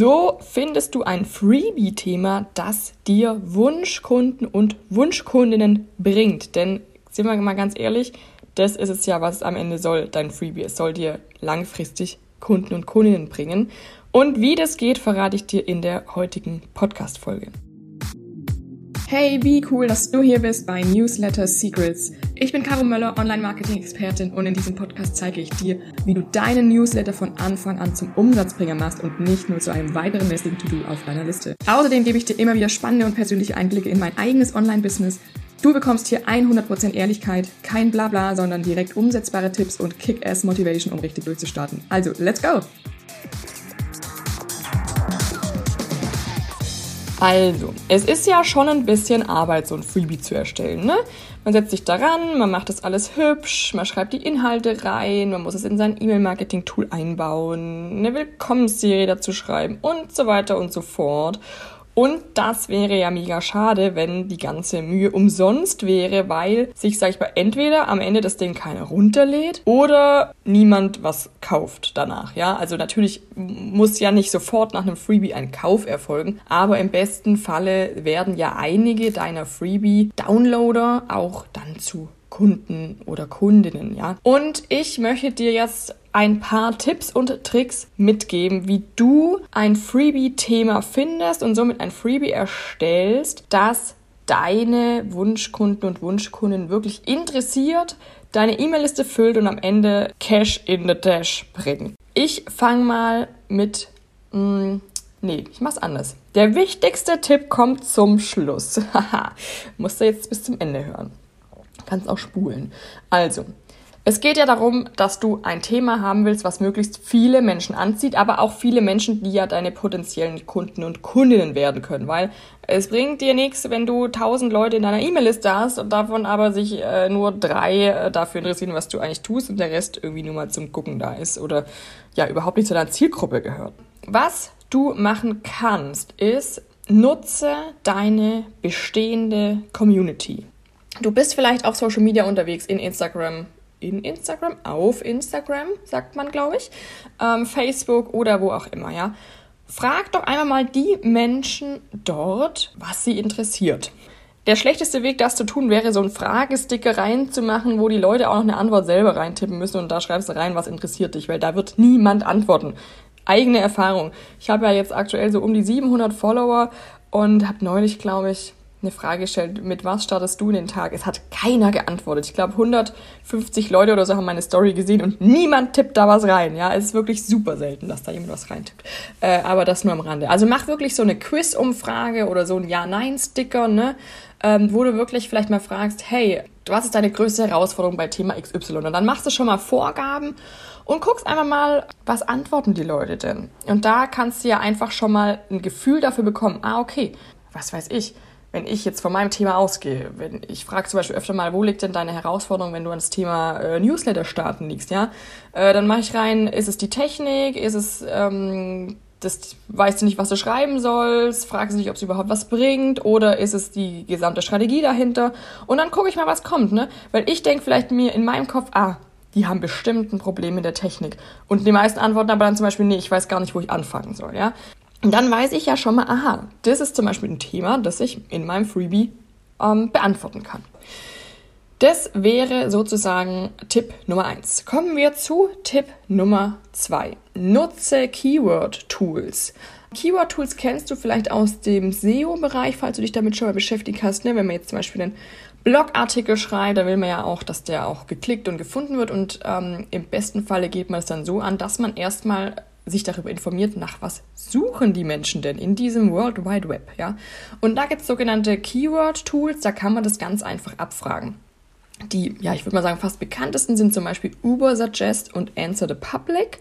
So findest du ein Freebie-Thema, das dir Wunschkunden und Wunschkundinnen bringt. Denn, sind wir mal ganz ehrlich, das ist es ja, was es am Ende soll, dein Freebie. Es soll dir langfristig Kunden und Kundinnen bringen. Und wie das geht, verrate ich dir in der heutigen Podcast-Folge. Hey, wie cool, dass du hier bist bei Newsletter Secrets. Ich bin Caro Möller, Online-Marketing-Expertin und in diesem Podcast zeige ich dir, wie du deinen Newsletter von Anfang an zum Umsatzbringer machst und nicht nur zu einem weiteren lästigen To-Do auf deiner Liste. Außerdem gebe ich dir immer wieder spannende und persönliche Einblicke in mein eigenes Online-Business. Du bekommst hier 100% Ehrlichkeit, kein Blabla, sondern direkt umsetzbare Tipps und Kick-Ass-Motivation, um richtig durchzustarten. Also, let's go! Also, es ist ja schon ein bisschen Arbeit, so ein Freebie zu erstellen. Ne? Man setzt sich daran, man macht das alles hübsch, man schreibt die Inhalte rein, man muss es in sein E-Mail-Marketing-Tool einbauen, eine Willkommensserie dazu schreiben und so weiter und so fort. Und das wäre ja mega schade, wenn die ganze Mühe umsonst wäre, weil sich, sag ich mal, entweder am Ende das Ding keiner runterlädt oder niemand was kauft danach. Ja, also natürlich muss ja nicht sofort nach einem Freebie ein Kauf erfolgen, aber im besten Falle werden ja einige deiner Freebie-Downloader auch dann zu Kunden oder Kundinnen, ja. Und ich möchte dir jetzt ein paar Tipps und Tricks mitgeben, wie du ein Freebie-Thema findest und somit ein Freebie erstellst, das deine Wunschkunden und Wunschkunden wirklich interessiert, deine E-Mail-Liste füllt und am Ende Cash in the Dash bringt. Ich fange mal mit, mh, hm, nee, ich mach's anders. Der wichtigste Tipp kommt zum Schluss. Haha, musst du jetzt bis zum Ende hören. Kannst auch spulen. Also, es geht ja darum, dass du ein Thema haben willst, was möglichst viele Menschen anzieht, aber auch viele Menschen, die ja deine potenziellen Kunden und Kundinnen werden können, weil es bringt dir nichts, wenn du tausend Leute in deiner E-Mail-Liste hast und davon aber sich äh, nur drei äh, dafür interessieren, was du eigentlich tust und der Rest irgendwie nur mal zum Gucken da ist oder ja überhaupt nicht zu deiner Zielgruppe gehört. Was du machen kannst, ist, nutze deine bestehende Community. Du bist vielleicht auf Social Media unterwegs, in Instagram, in Instagram, auf Instagram, sagt man, glaube ich, ähm, Facebook oder wo auch immer, ja. Frag doch einmal mal die Menschen dort, was sie interessiert. Der schlechteste Weg, das zu tun, wäre, so einen Fragesticker reinzumachen, wo die Leute auch noch eine Antwort selber reintippen müssen und da schreibst du rein, was interessiert dich, weil da wird niemand antworten. Eigene Erfahrung. Ich habe ja jetzt aktuell so um die 700 Follower und habe neulich, glaube ich, eine Frage gestellt, mit was startest du den Tag? Es hat keiner geantwortet. Ich glaube, 150 Leute oder so haben meine Story gesehen und niemand tippt da was rein. Ja, es ist wirklich super selten, dass da jemand was reintippt. Äh, aber das nur am Rande. Also mach wirklich so eine Quiz-Umfrage oder so ein Ja-Nein-Sticker, ne? Ähm, wo du wirklich vielleicht mal fragst, hey, was ist deine größte Herausforderung bei Thema XY? Und dann machst du schon mal Vorgaben und guckst einfach mal, was antworten die Leute denn? Und da kannst du ja einfach schon mal ein Gefühl dafür bekommen, ah, okay, was weiß ich, wenn ich jetzt von meinem Thema ausgehe, wenn ich frage zum Beispiel öfter mal, wo liegt denn deine Herausforderung, wenn du ans Thema äh, Newsletter starten liegst, ja, äh, dann mache ich rein, ist es die Technik, ist es ähm, das weißt du nicht, was du schreiben sollst, fragst du dich, ob es überhaupt was bringt oder ist es die gesamte Strategie dahinter und dann gucke ich mal, was kommt, ne? Weil ich denke vielleicht mir in meinem Kopf, ah, die haben bestimmt ein Problem mit der Technik. Und die meisten antworten aber dann zum Beispiel, nee, ich weiß gar nicht, wo ich anfangen soll, ja. Dann weiß ich ja schon mal, aha, das ist zum Beispiel ein Thema, das ich in meinem Freebie ähm, beantworten kann. Das wäre sozusagen Tipp Nummer eins. Kommen wir zu Tipp Nummer zwei. Nutze Keyword-Tools. Keyword-Tools kennst du vielleicht aus dem SEO-Bereich, falls du dich damit schon mal beschäftigt hast. Ne? Wenn man jetzt zum Beispiel einen Blogartikel schreibt, da will man ja auch, dass der auch geklickt und gefunden wird. Und ähm, im besten Falle geht man es dann so an, dass man erstmal sich darüber informiert, nach was suchen die Menschen denn in diesem World Wide Web, ja. Und da gibt es sogenannte Keyword-Tools, da kann man das ganz einfach abfragen. Die, ja, ich würde mal sagen, fast bekanntesten sind zum Beispiel Uber Suggest und Answer the Public.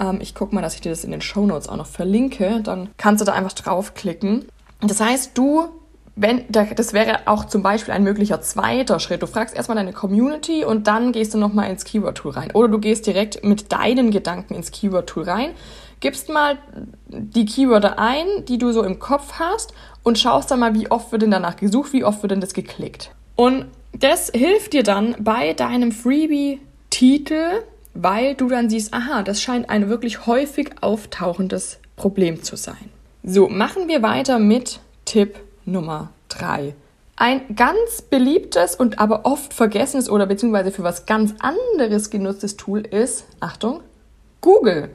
Ähm, ich gucke mal, dass ich dir das in den Show Notes auch noch verlinke. Dann kannst du da einfach draufklicken. Das heißt, du wenn, das wäre auch zum Beispiel ein möglicher zweiter Schritt. Du fragst erstmal deine Community und dann gehst du nochmal ins Keyword-Tool rein. Oder du gehst direkt mit deinen Gedanken ins Keyword-Tool rein, gibst mal die Keywörter ein, die du so im Kopf hast und schaust dann mal, wie oft wird denn danach gesucht, wie oft wird denn das geklickt. Und das hilft dir dann bei deinem Freebie-Titel, weil du dann siehst, aha, das scheint ein wirklich häufig auftauchendes Problem zu sein. So, machen wir weiter mit Tipp Nummer drei. Ein ganz beliebtes und aber oft vergessenes oder beziehungsweise für was ganz anderes genutztes Tool ist, Achtung, Google.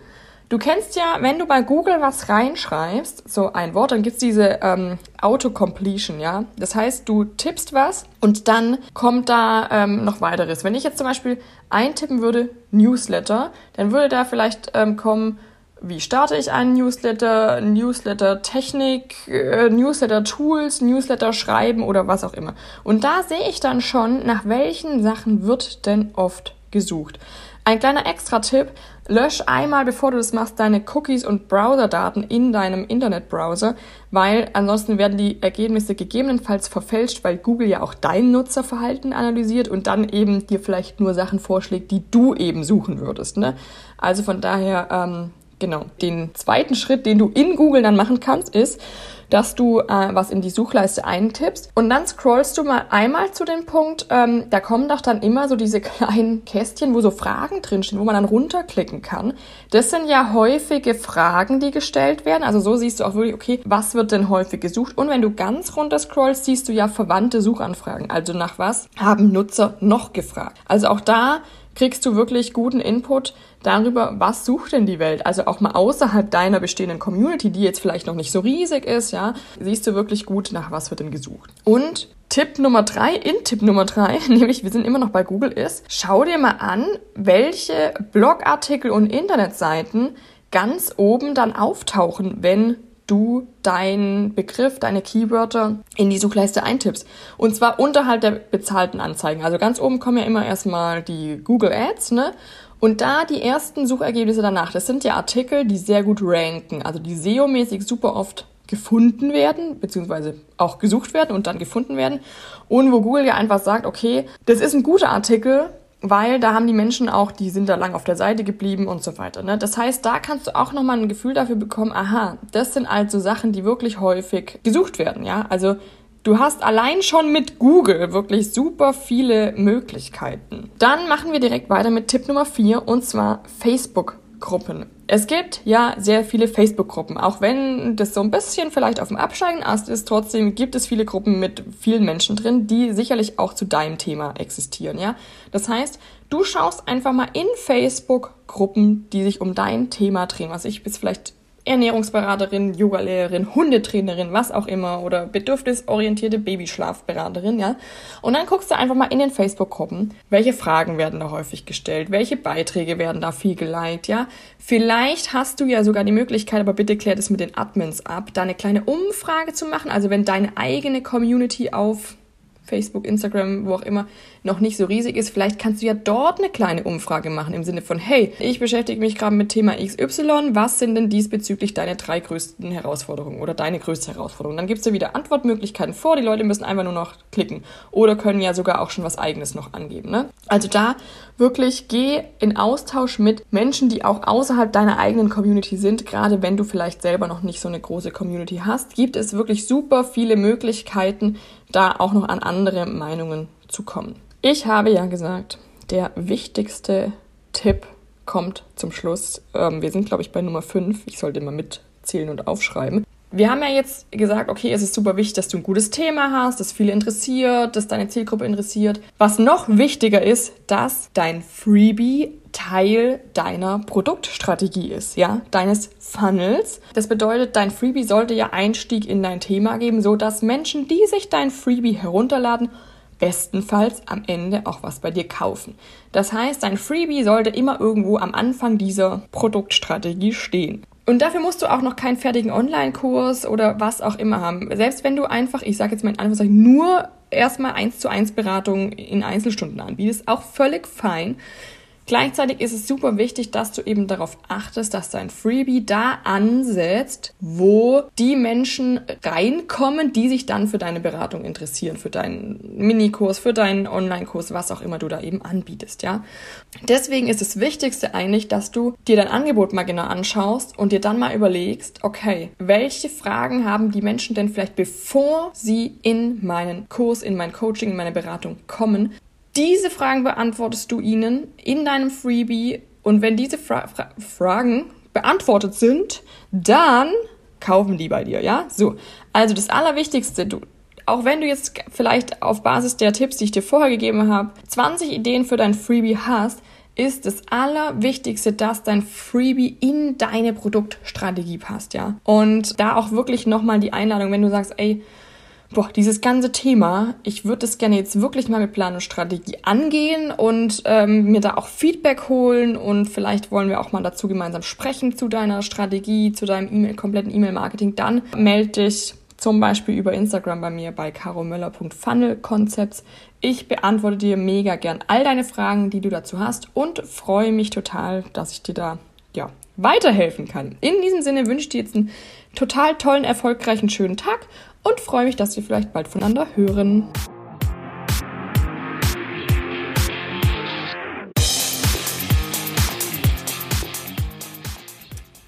Du kennst ja, wenn du bei Google was reinschreibst, so ein Wort, dann gibt's diese ähm, Autocompletion, ja. Das heißt, du tippst was und dann kommt da ähm, noch weiteres. Wenn ich jetzt zum Beispiel eintippen würde, Newsletter, dann würde da vielleicht ähm, kommen, wie starte ich einen Newsletter, Newsletter-Technik, äh, Newsletter-Tools, Newsletter schreiben oder was auch immer. Und da sehe ich dann schon, nach welchen Sachen wird denn oft gesucht. Ein kleiner Extra-Tipp, lösch einmal, bevor du das machst, deine Cookies und Browser-Daten in deinem Internetbrowser, weil ansonsten werden die Ergebnisse gegebenenfalls verfälscht, weil Google ja auch dein Nutzerverhalten analysiert und dann eben dir vielleicht nur Sachen vorschlägt, die du eben suchen würdest. Ne? Also von daher, ähm, genau, den zweiten Schritt, den du in Google dann machen kannst, ist, dass du äh, was in die Suchleiste eintippst und dann scrollst du mal einmal zu dem Punkt, ähm, da kommen doch dann immer so diese kleinen Kästchen, wo so Fragen drinstehen, wo man dann runterklicken kann. Das sind ja häufige Fragen, die gestellt werden. Also so siehst du auch wirklich, okay, was wird denn häufig gesucht? Und wenn du ganz runter scrollst, siehst du ja verwandte Suchanfragen. Also nach was haben Nutzer noch gefragt? Also auch da kriegst du wirklich guten Input darüber, was sucht denn die Welt? Also auch mal außerhalb deiner bestehenden Community, die jetzt vielleicht noch nicht so riesig ist, ja, siehst du wirklich gut, nach was wird denn gesucht. Und Tipp Nummer drei, in Tipp Nummer drei, nämlich wir sind immer noch bei Google ist, schau dir mal an, welche Blogartikel und Internetseiten ganz oben dann auftauchen, wenn du deinen Begriff, deine Keywörter in die Suchleiste eintippst. Und zwar unterhalb der bezahlten Anzeigen. Also ganz oben kommen ja immer erstmal die Google Ads, ne? Und da die ersten Suchergebnisse danach, das sind ja Artikel, die sehr gut ranken, also die SEO-mäßig super oft gefunden werden, beziehungsweise auch gesucht werden und dann gefunden werden. Und wo Google ja einfach sagt, okay, das ist ein guter Artikel, weil da haben die Menschen auch, die sind da lang auf der Seite geblieben und so weiter. Ne? Das heißt, da kannst du auch nochmal ein Gefühl dafür bekommen, aha, das sind also Sachen, die wirklich häufig gesucht werden, ja. Also du hast allein schon mit Google wirklich super viele Möglichkeiten. Dann machen wir direkt weiter mit Tipp Nummer 4 und zwar Facebook Gruppen. Es gibt ja sehr viele Facebook-Gruppen, auch wenn das so ein bisschen vielleicht auf dem Absteigen ist, trotzdem gibt es viele Gruppen mit vielen Menschen drin, die sicherlich auch zu deinem Thema existieren, ja. Das heißt, du schaust einfach mal in Facebook-Gruppen, die sich um dein Thema drehen, was ich bis vielleicht Ernährungsberaterin, Yogalehrerin, Hundetrainerin, was auch immer oder bedürfnisorientierte Babyschlafberaterin, ja. Und dann guckst du einfach mal in den Facebook-Gruppen, welche Fragen werden da häufig gestellt, welche Beiträge werden da viel geliked, ja. Vielleicht hast du ja sogar die Möglichkeit, aber bitte klärt es mit den Admins ab, da eine kleine Umfrage zu machen. Also wenn deine eigene Community auf Facebook, Instagram, wo auch immer, noch nicht so riesig ist, vielleicht kannst du ja dort eine kleine Umfrage machen im Sinne von, hey, ich beschäftige mich gerade mit Thema XY, was sind denn diesbezüglich deine drei größten Herausforderungen oder deine größte Herausforderung? Dann gibst du wieder Antwortmöglichkeiten vor, die Leute müssen einfach nur noch klicken oder können ja sogar auch schon was eigenes noch angeben. Ne? Also da wirklich geh in Austausch mit Menschen, die auch außerhalb deiner eigenen Community sind, gerade wenn du vielleicht selber noch nicht so eine große Community hast, gibt es wirklich super viele Möglichkeiten, da auch noch an andere Meinungen zu kommen. Ich habe ja gesagt, der wichtigste Tipp kommt zum Schluss. Ähm, wir sind, glaube ich, bei Nummer 5. Ich sollte mal mitzählen und aufschreiben. Wir haben ja jetzt gesagt, okay, es ist super wichtig, dass du ein gutes Thema hast, das viele interessiert, dass deine Zielgruppe interessiert. Was noch wichtiger ist, dass dein Freebie Teil deiner Produktstrategie ist, ja, deines Funnels. Das bedeutet, dein Freebie sollte ja Einstieg in dein Thema geben, so dass Menschen, die sich dein Freebie herunterladen, bestenfalls am Ende auch was bei dir kaufen. Das heißt, dein Freebie sollte immer irgendwo am Anfang dieser Produktstrategie stehen. Und dafür musst du auch noch keinen fertigen Online-Kurs oder was auch immer haben. Selbst wenn du einfach, ich sage jetzt mal in Anführungszeichen, nur erstmal eins zu eins Beratung in Einzelstunden anbietest, auch völlig fein. Gleichzeitig ist es super wichtig, dass du eben darauf achtest, dass dein Freebie da ansetzt, wo die Menschen reinkommen, die sich dann für deine Beratung interessieren, für deinen Minikurs, für deinen Online-Kurs, was auch immer du da eben anbietest, ja. Deswegen ist das Wichtigste eigentlich, dass du dir dein Angebot mal genau anschaust und dir dann mal überlegst, okay, welche Fragen haben die Menschen denn vielleicht bevor sie in meinen Kurs, in mein Coaching, in meine Beratung kommen, diese Fragen beantwortest du ihnen in deinem Freebie und wenn diese Fra Fra Fragen beantwortet sind, dann kaufen die bei dir, ja? So. Also das Allerwichtigste, du, auch wenn du jetzt vielleicht auf Basis der Tipps, die ich dir vorher gegeben habe, 20 Ideen für dein Freebie hast, ist das Allerwichtigste, dass dein Freebie in deine Produktstrategie passt, ja. Und da auch wirklich nochmal die Einladung, wenn du sagst, ey, boah, dieses ganze Thema, ich würde das gerne jetzt wirklich mal mit Plan und Strategie angehen und ähm, mir da auch Feedback holen und vielleicht wollen wir auch mal dazu gemeinsam sprechen zu deiner Strategie, zu deinem e kompletten E-Mail-Marketing, dann melde dich zum Beispiel über Instagram bei mir bei caromöller.funnelconcepts. Ich beantworte dir mega gern all deine Fragen, die du dazu hast und freue mich total, dass ich dir da ja, weiterhelfen kann. In diesem Sinne wünsche ich dir jetzt einen total tollen, erfolgreichen, schönen Tag und freue mich, dass wir vielleicht bald voneinander hören.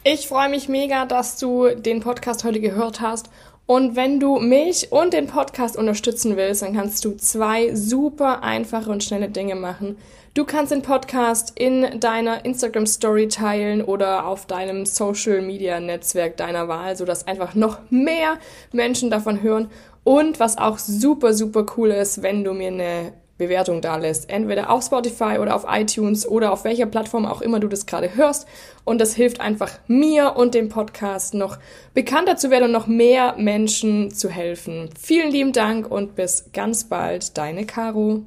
Ich freue mich mega, dass du den Podcast heute gehört hast und wenn du mich und den Podcast unterstützen willst, dann kannst du zwei super einfache und schnelle Dinge machen. Du kannst den Podcast in deiner Instagram Story teilen oder auf deinem Social Media Netzwerk deiner Wahl, sodass einfach noch mehr Menschen davon hören. Und was auch super, super cool ist, wenn du mir eine Bewertung da lässt. Entweder auf Spotify oder auf iTunes oder auf welcher Plattform auch immer du das gerade hörst. Und das hilft einfach mir und dem Podcast noch bekannter zu werden und noch mehr Menschen zu helfen. Vielen lieben Dank und bis ganz bald, deine Caro.